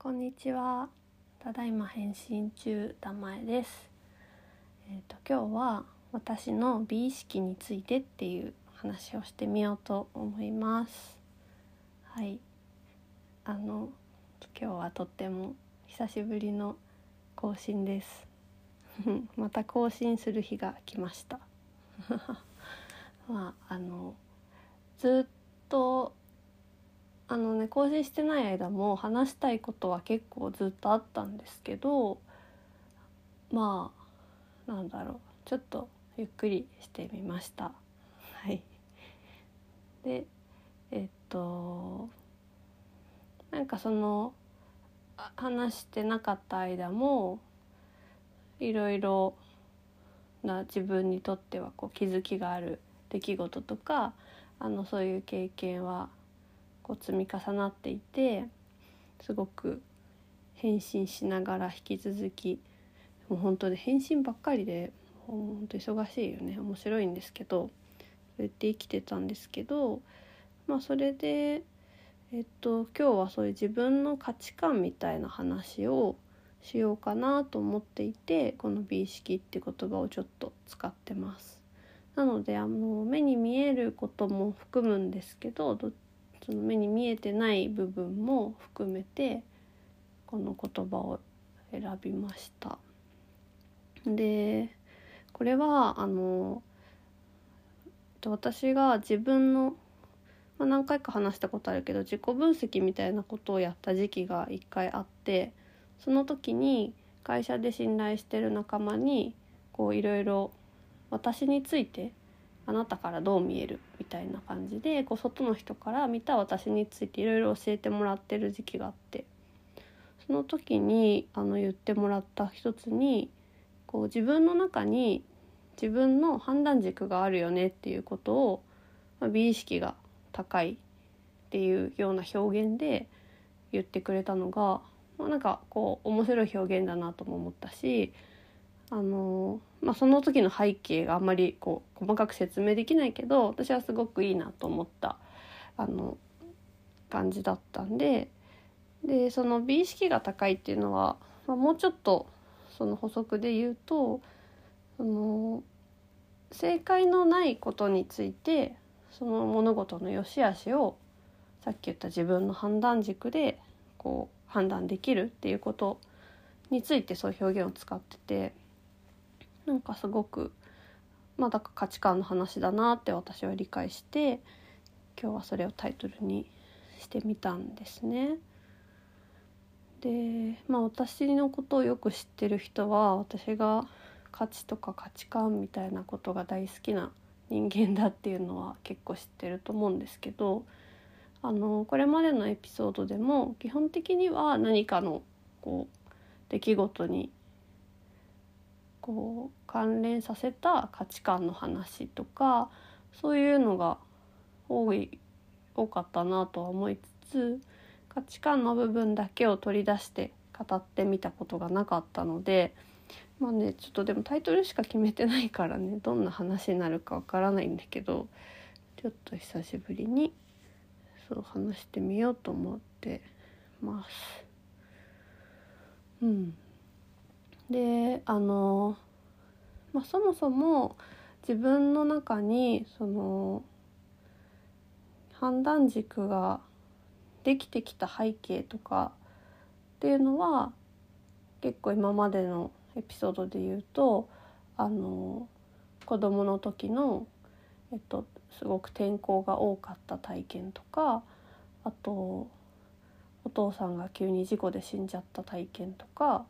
こんにちは。ただいま返信中だまえです。えっ、と今日は私の美意識についてっていう話をしてみようと思います。はい。あの今日はとっても久しぶりの更新です。また更新する日が来ました。まああのずっとあのね更新してない間も話したいことは結構ずっとあったんですけどまあなんだろう。ちょっとゆっくりしてみました。はい。でえっとなんかその話してなかった間もいろいろな自分にとってはこう気づきがある出来事とかあのそういう経験はこう積み重なっていてすごく返信しながら引き続きもう本当に返信ばっかりで本当忙しいよね面白いんですけどそうやって生きてたんですけどまあそれでえっと今日はそういう自分の価値観みたいな話をしようかなと思っていてこの美意識って言葉をちょっと使ってます。なのであの目に見えることも含むんですけどどその目に見えてない部分も含めてこの言葉を選びました。でこれはあの私が自分の、まあ、何回か話したことあるけど自己分析みたいなことをやった時期が一回あってその時に会社で信頼してる仲間にこういろいろ私についてあなたからどう見える？みたいな感じでこう外の人から見た私についていろいろ教えてもらってる時期があってその時にあの言ってもらった一つにこう自分の中に自分の判断軸があるよねっていうことを、まあ、美意識が高いっていうような表現で言ってくれたのが、まあ、なんかこう面白い表現だなとも思ったしあのまあ、その時の背景があんまりこう細かく説明できないけど私はすごくいいなと思ったあの感じだったんででその美意識が高いっていうのは、まあ、もうちょっとその補足で言うとその正解のないことについてその物事の良し悪しをさっき言った自分の判断軸でこう判断できるっていうことについてそういう表現を使ってて。なんかすごくまあだから価値観の話だなって私は理解して今日はそれをタイトルにしてみたんですね。でまあ私のことをよく知ってる人は私が価値とか価値観みたいなことが大好きな人間だっていうのは結構知ってると思うんですけどあのこれまでのエピソードでも基本的には何かのこう出来事にこう関連させた価値観の話とかそういうのが多い多かったなとは思いつつ価値観の部分だけを取り出して語ってみたことがなかったのでまあねちょっとでもタイトルしか決めてないからねどんな話になるかわからないんだけどちょっと久しぶりにそう話してみようと思ってます。うんであの、まあ、そもそも自分の中にその判断軸ができてきた背景とかっていうのは結構今までのエピソードで言うとあの子供の時の、えっと、すごく転校が多かった体験とかあとお父さんが急に事故で死んじゃった体験とか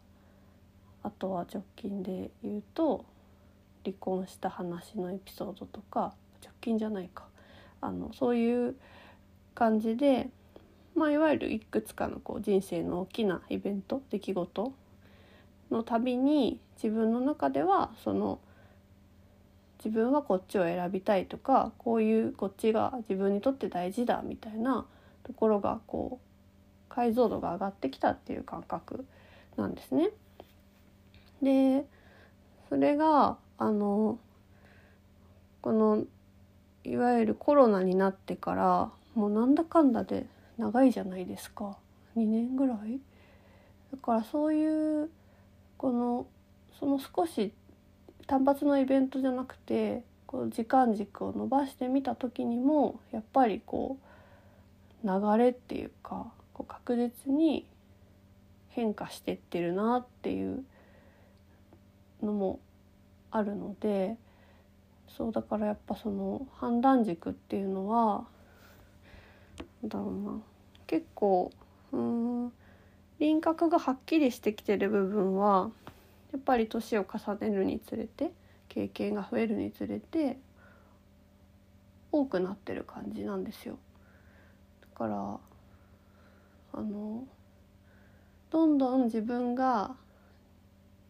あとは直近で言うと離婚した話のエピソードとか直近じゃないかあのそういう感じで、まあ、いわゆるいくつかのこう人生の大きなイベント出来事のたびに自分の中ではその自分はこっちを選びたいとかこういうこっちが自分にとって大事だみたいなところがこう解像度が上がってきたっていう感覚なんですね。でそれがあのこのいわゆるコロナになってからもうなんだかんだで長いじゃないですか。2年ぐらい。だからそういうこのその少し単発のイベントじゃなくてこう時間軸を伸ばしてみた時にもやっぱりこう流れっていうかこう確実に変化してってるなっていうのもあるのでそうだからやっぱその判断軸っていうのはだろうな結構うん輪郭がはっきりしてきてる部分はやっぱり年を重ねるにつれて経験が増えるにつれて多くなってる感じなんですよ。だからあのどんどん自分が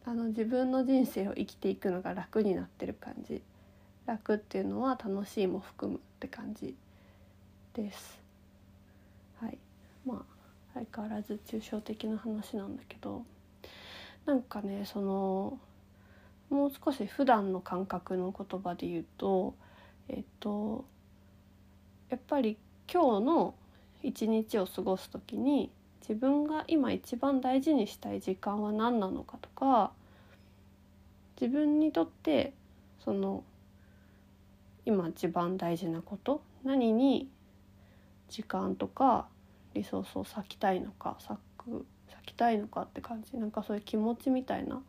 あの自分の人生を生きていくのが楽になってる感じ。楽っていうのは楽しいも含むって感じです。はい。まあ相変わらず抽象的な話なんだけど。なんかねそのもう少し普段の感覚の言葉で言うとえっとやっぱり今日の一日を過ごす時に自分が今一番大事にしたい時間は何なのかとか自分にとってその今一番大事なこと何に時間とかリソースを割きたいのか割く割きたいのかって感じなんかそういう気持ちみたいな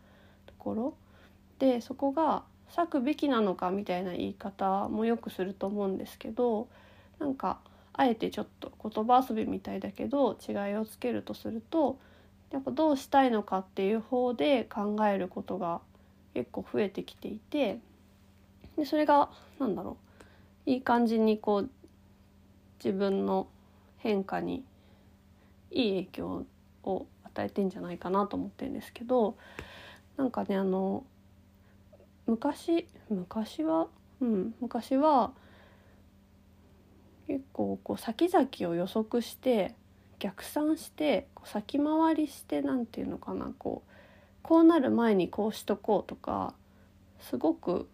ところ。でそこが割くべきなのかみたいな言い方もよくすると思うんですけどなんかあえてちょっと言葉遊びみたいだけど違いをつけるとするとやっぱどうしたいのかっていう方で考えることが結構増えてきていてでそれが何だろう。いい感じにこう自分の変化にいい影響を与えてんじゃないかなと思ってるんですけどなんかねあの昔昔はうん昔は結構こう先々を予測して逆算して先回りして何て言うのかなこうこうなる前にこうしとこうとかすごく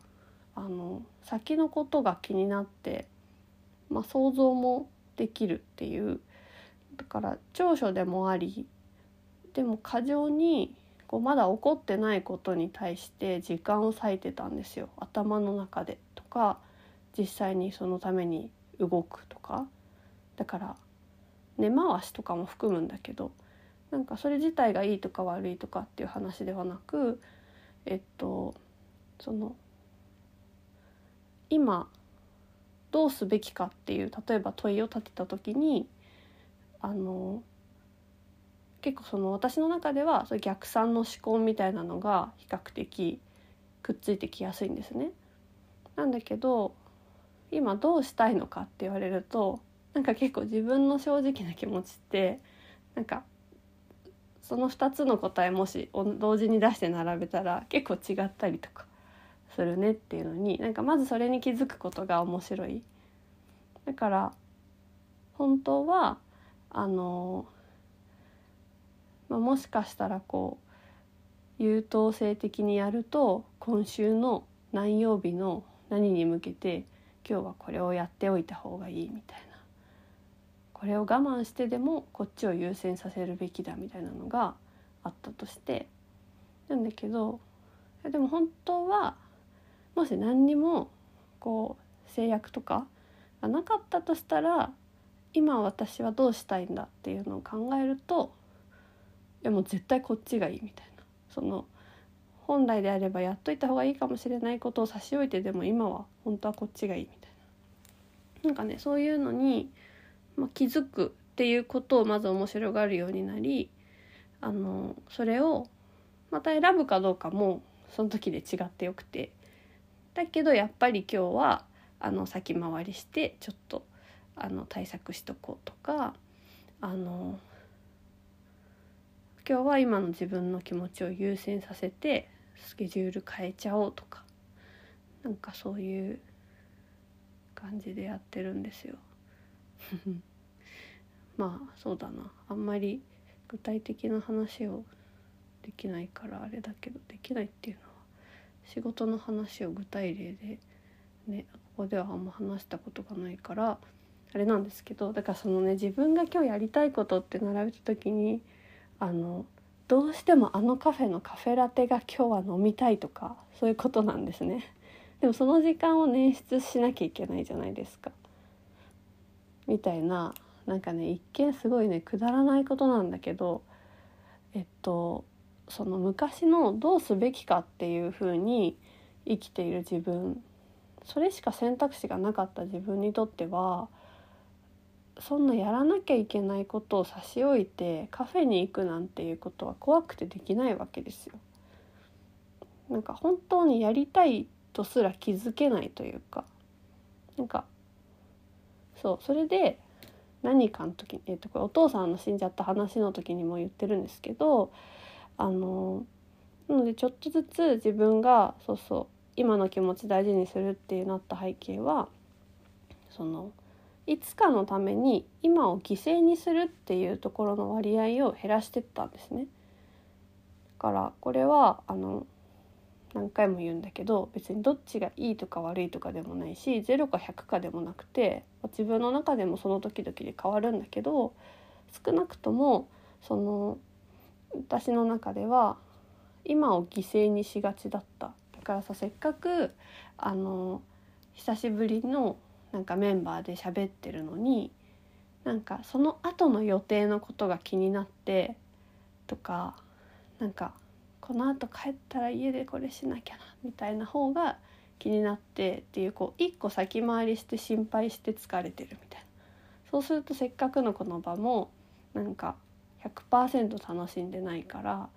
あの先のことが気になって、まあ、想像もできるっていう。だから長所でもありでも過剰にこうまだ起こってないことに対して時間を割いてたんですよ。頭の中でとか実際にそのために動くとか。だから根回しとかも含むんだけどなんかそれ自体がいいとか悪いとかっていう話ではなくえっとその今どうすべきかっていう例えば問いを立てた時にあの結構その私の中ではそ逆算の思考みたいなのが比較的くっついてきやすいんですね。なんだけど今どうしたいのかって言われるとなんか結構自分の正直な気持ちってなんかその2つの答えもし同時に出して並べたら結構違ったりとかするねっていうのになんかまずそれに気づくことが面白い。だから本当はあの、まあ、もしかしたらこう優等生的にやると今週の何曜日の何に向けて今日はこれをやっておいた方がいいみたいなこれを我慢してでもこっちを優先させるべきだみたいなのがあったとして。なんだけどでも本当はもし何にもこう制約とかがなかったとしたら今私はどうしたいんだっていうのを考えるといやもう絶対こっちがいいみたいな。その本来であればやっといた方がいいかもしれないことを差し置いてでも今は本当はこっちがいいみたいな。なんかねそういうのにまあ、気づくっていうことをまず面白がるようになりあのそれをまた選ぶかどうかもその時で違ってよくてだけどやっぱり今日はあの先回りしてちょっとあの対策しとこうとかあの今日は今の自分の気持ちを優先させてスケジュール変えちゃおうとかなんかそういう感じでやってるんですよ。まあそうだなあんまり具体的な話をできないからあれだけどできないっていうのは仕事の話を具体例でねここではあんま話したことがないからあれなんですけどだからそのね自分が今日やりたいことって並べた時にあのどうしてもあのカフェのカフェラテが今日は飲みたいとかそういうことなんですね。でもその時間を捻出しなきゃいけないじゃないですか。みたいななんかね一見すごいねくだらないことなんだけどえっとその昔のどうすべきかっていう風に生きている自分それしか選択肢がなかった自分にとってはそんなやらなきゃいけないことを差し置いてカフェに行くなんていうことは怖くてできないわけですよ。なんか本当にやりたいとすら気づけないというかなんかそうそれで何かの時、えー、とこれお父さんの死んじゃった話の時にも言ってるんですけどあのなのでちょっとずつ自分がそうそう今の気持ち大事にするってなった背景はそのいつかのために今を犠牲にするっていうところの割合を減らしてったんですね。だからこれはあの何回も言うんだけど別にどっちがいいとか悪いとかでもないし0か100かでもなくて自分の中でもその時々で変わるんだけど少なくともその私の中では今を犠牲にしがちだった。だからさせっかくあの久しぶりのなんかメンバーで喋ってるのになんかその後の予定のことが気になってとかなんかこのあと帰ったら家でこれしなきゃなみたいな方が気になってっていうこう一個先回りして心配して疲れてるみたいな。そうするとせっかくのこの場もなんか100%楽しんでないから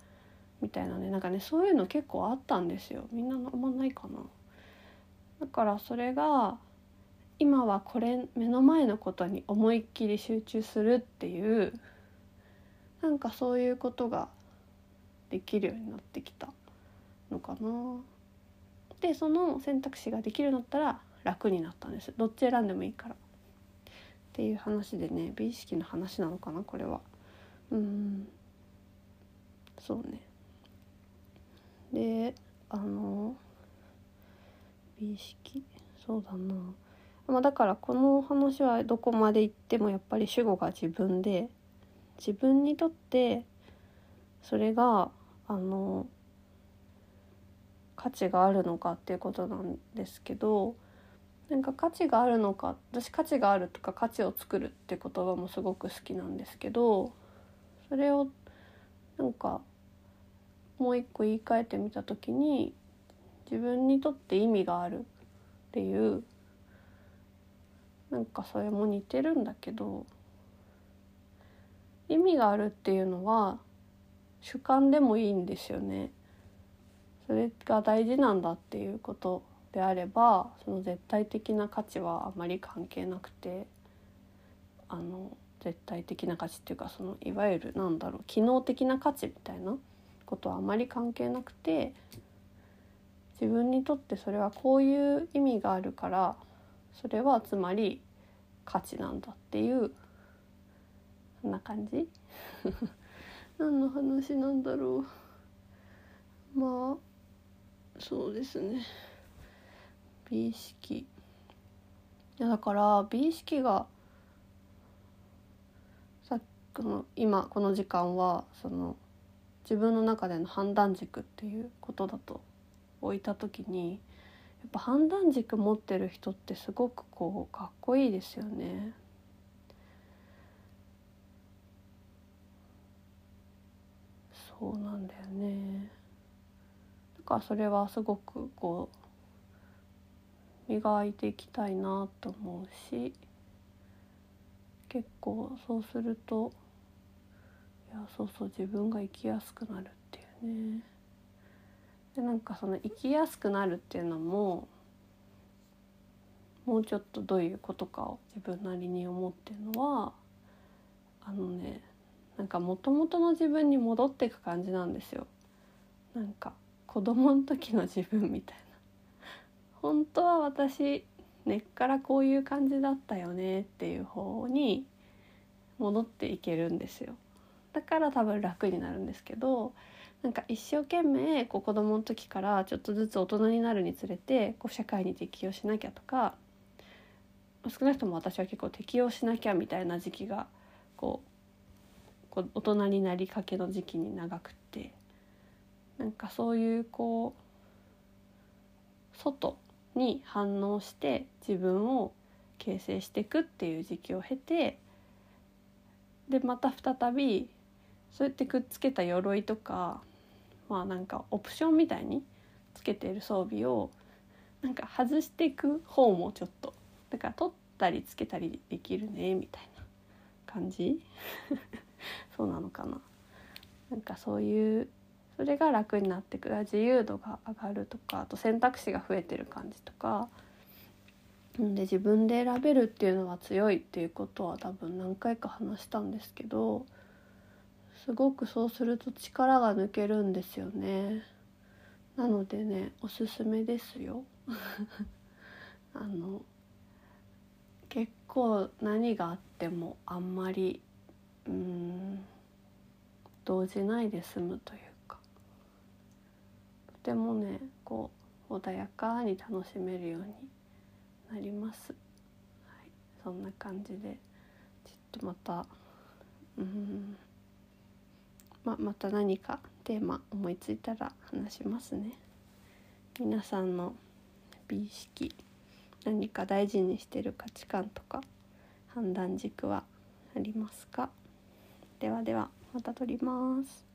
みたいなね。なんかねそういうの結構あったんですよ。みんなあんまないかな。だからそれが今はこれ目の前のことに思いっきり集中するっていうなんかそういうことができるようになってきたのかな。でその選択肢ができるようになったら楽になったんですどっち選んでもいいから。っていう話でね美意識の話なのかなこれは。うんそうね。であの美意識？そうだな。まあ、だからこの話はどこまで行ってもやっぱり主語が自分で自分にとってそれがあの価値があるのかっていうことなんですけどなんか価値があるのか私価値があるとか価値を作るって言葉もすごく好きなんですけどそれをなんかもう一個言い換えてみた時に自分にとって意味があるっていうなんかそれも似てるんだけど意味があるっていうのは主観でもいいんですよね。それが大事なんだっていうことであればその絶対的な価値はあまり関係なくてあの絶対的な価値っていうかそのいわゆるなんだろう機能的な価値みたいなことはあまり関係なくて自分にとってそれはこういう意味があるからそれはつまり価値なんだっていうそんな感じ何の話なんだろう。まあそうですね。美意識。いやだから美意識がさっきの今この時間はその自分の中での判断軸っていうことだと置いた時にやっぱ判断軸持ってる人ってすごくこうかっこいいですよね。そうなんだよね。だからそれはすごくこう磨いていきたいなと思うし結構そうするといやそうそう自分が生きやすくなるっていうね。でなんかその生きやすくなるっていうのももうちょっとどういうことかを自分なりに思ってるのはかもともとの自分に戻っていく感じなんですよ。なんか子供の時の自分みたいな。本当は私根っからこういう感じだったよねっていう方に戻っていけるんですよ。だから多分楽になるんですけどなんか一生懸命こう子供の時からちょっとずつ大人になるにつれてこう社会に適応しなきゃとか少なくとも私は結構適応しなきゃみたいな時期がこうこう大人になりかけの時期に長くってなんかそういうこう外に反応して自分を形成していくっていう時期を経てでまた再びそうやってくっつけた鎧とかまあなんかオプションみたいにつけている装備をなんか外していく方もちょっとだから取ったりつけたりできるねみたいな感じ。そうなのかな。なんかそういうそれが楽になってくる。自由度が上がるとかあと選択肢が増えてる感じとか。で自分で選べるっていうのは強いっていうことは多分何回か話したんですけどすごくそうすると力が抜けるんですよね。なのでねおすすめですよ。あの結構何があってもあんまりうん。動じないで済むというか。とてもねこう穏やかに楽しめるようになります、はい、そんな感じでちょっとまたうん。ままた何かテーマ思いついたら話しますね。皆さんの美意識何か大事にしてる価値観とか判断軸はありますか？ではではまた撮ります。